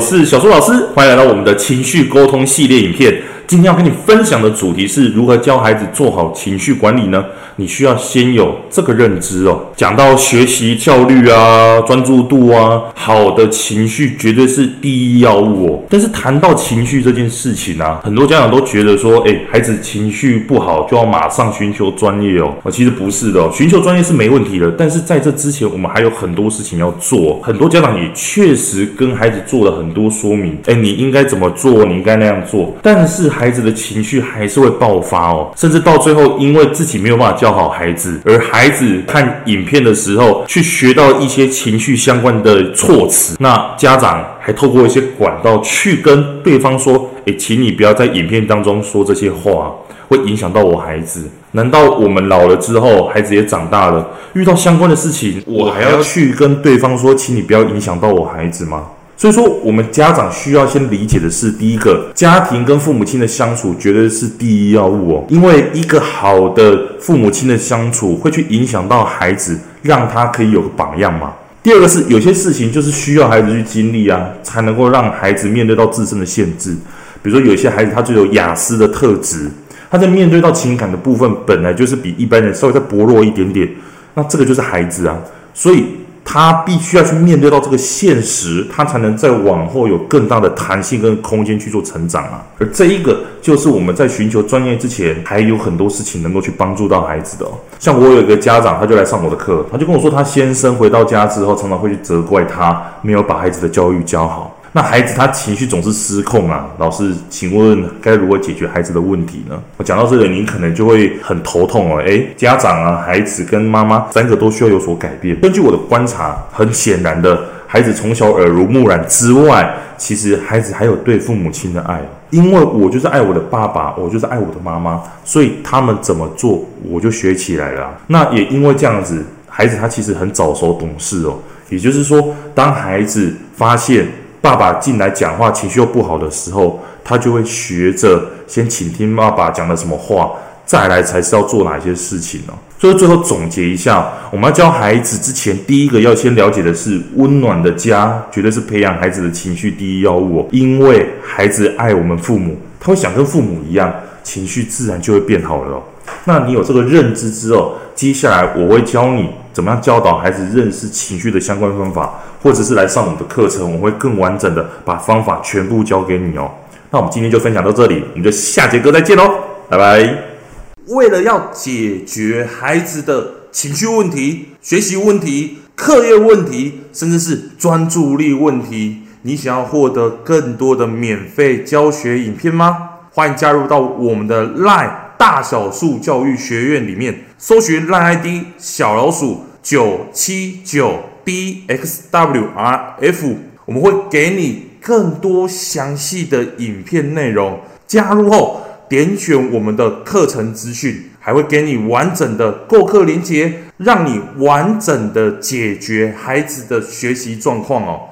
我是小苏老师，欢迎来到我们的情绪沟通系列影片。今天要跟你分享的主题是如何教孩子做好情绪管理呢？你需要先有这个认知哦。讲到学习效率啊、专注度啊，好的情绪绝对是第一要务哦。但是谈到情绪这件事情啊，很多家长都觉得说，诶，孩子情绪不好就要马上寻求专业哦。其实不是的哦，寻求专业是没问题的，但是在这之前，我们还有很多事情要做。很多家长也确实跟孩子做了很多说明，诶，你应该怎么做，你应该那样做，但是。孩子的情绪还是会爆发哦，甚至到最后，因为自己没有办法教好孩子，而孩子看影片的时候去学到一些情绪相关的措辞，那家长还透过一些管道去跟对方说：“诶，请你不要在影片当中说这些话，会影响到我孩子。”难道我们老了之后，孩子也长大了，遇到相关的事情，我还要去跟对方说：“请你不要影响到我孩子吗？”所以说，我们家长需要先理解的是，第一个，家庭跟父母亲的相处绝对是第一要务哦。因为一个好的父母亲的相处，会去影响到孩子，让他可以有个榜样嘛。第二个是，有些事情就是需要孩子去经历啊，才能够让孩子面对到自身的限制。比如说，有些孩子他就有雅思的特质，他在面对到情感的部分，本来就是比一般人稍微再薄弱一点点。那这个就是孩子啊，所以。他必须要去面对到这个现实，他才能在往后有更大的弹性跟空间去做成长啊。而这一个就是我们在寻求专业之前，还有很多事情能够去帮助到孩子的哦。像我有一个家长，他就来上我的课，他就跟我说，他先生回到家之后，常常会去责怪他没有把孩子的教育教好。那孩子他情绪总是失控啊，老师，请问该如何解决孩子的问题呢？我讲到这里，您可能就会很头痛哦。诶，家长啊，孩子跟妈妈三个都需要有所改变。根据我的观察，很显然的，孩子从小耳濡目染之外，其实孩子还有对父母亲的爱。因为我就是爱我的爸爸，我就是爱我的妈妈，所以他们怎么做，我就学起来了。那也因为这样子，孩子他其实很早熟懂事哦。也就是说，当孩子发现，爸爸进来讲话，情绪又不好的时候，他就会学着先倾听爸爸讲的什么话，再来才是要做哪些事情呢？所以最后总结一下，我们要教孩子之前，第一个要先了解的是，温暖的家绝对是培养孩子的情绪第一要务。因为孩子爱我们父母，他会想跟父母一样，情绪自然就会变好了哦。那你有这个认知之后，接下来我会教你怎么样教导孩子认识情绪的相关方法，或者是来上我们的课程，我会更完整的把方法全部教给你哦。那我们今天就分享到这里，我们就下节课再见喽，拜拜。为了要解决孩子的情绪问题、学习问题、课业问题，甚至是专注力问题，你想要获得更多的免费教学影片吗？欢迎加入到我们的 LINE。大小数教育学院里面搜寻 LINE ID 小老鼠九七九 dxwrf，我们会给你更多详细的影片内容。加入后点选我们的课程资讯，还会给你完整的购课链接，让你完整的解决孩子的学习状况哦。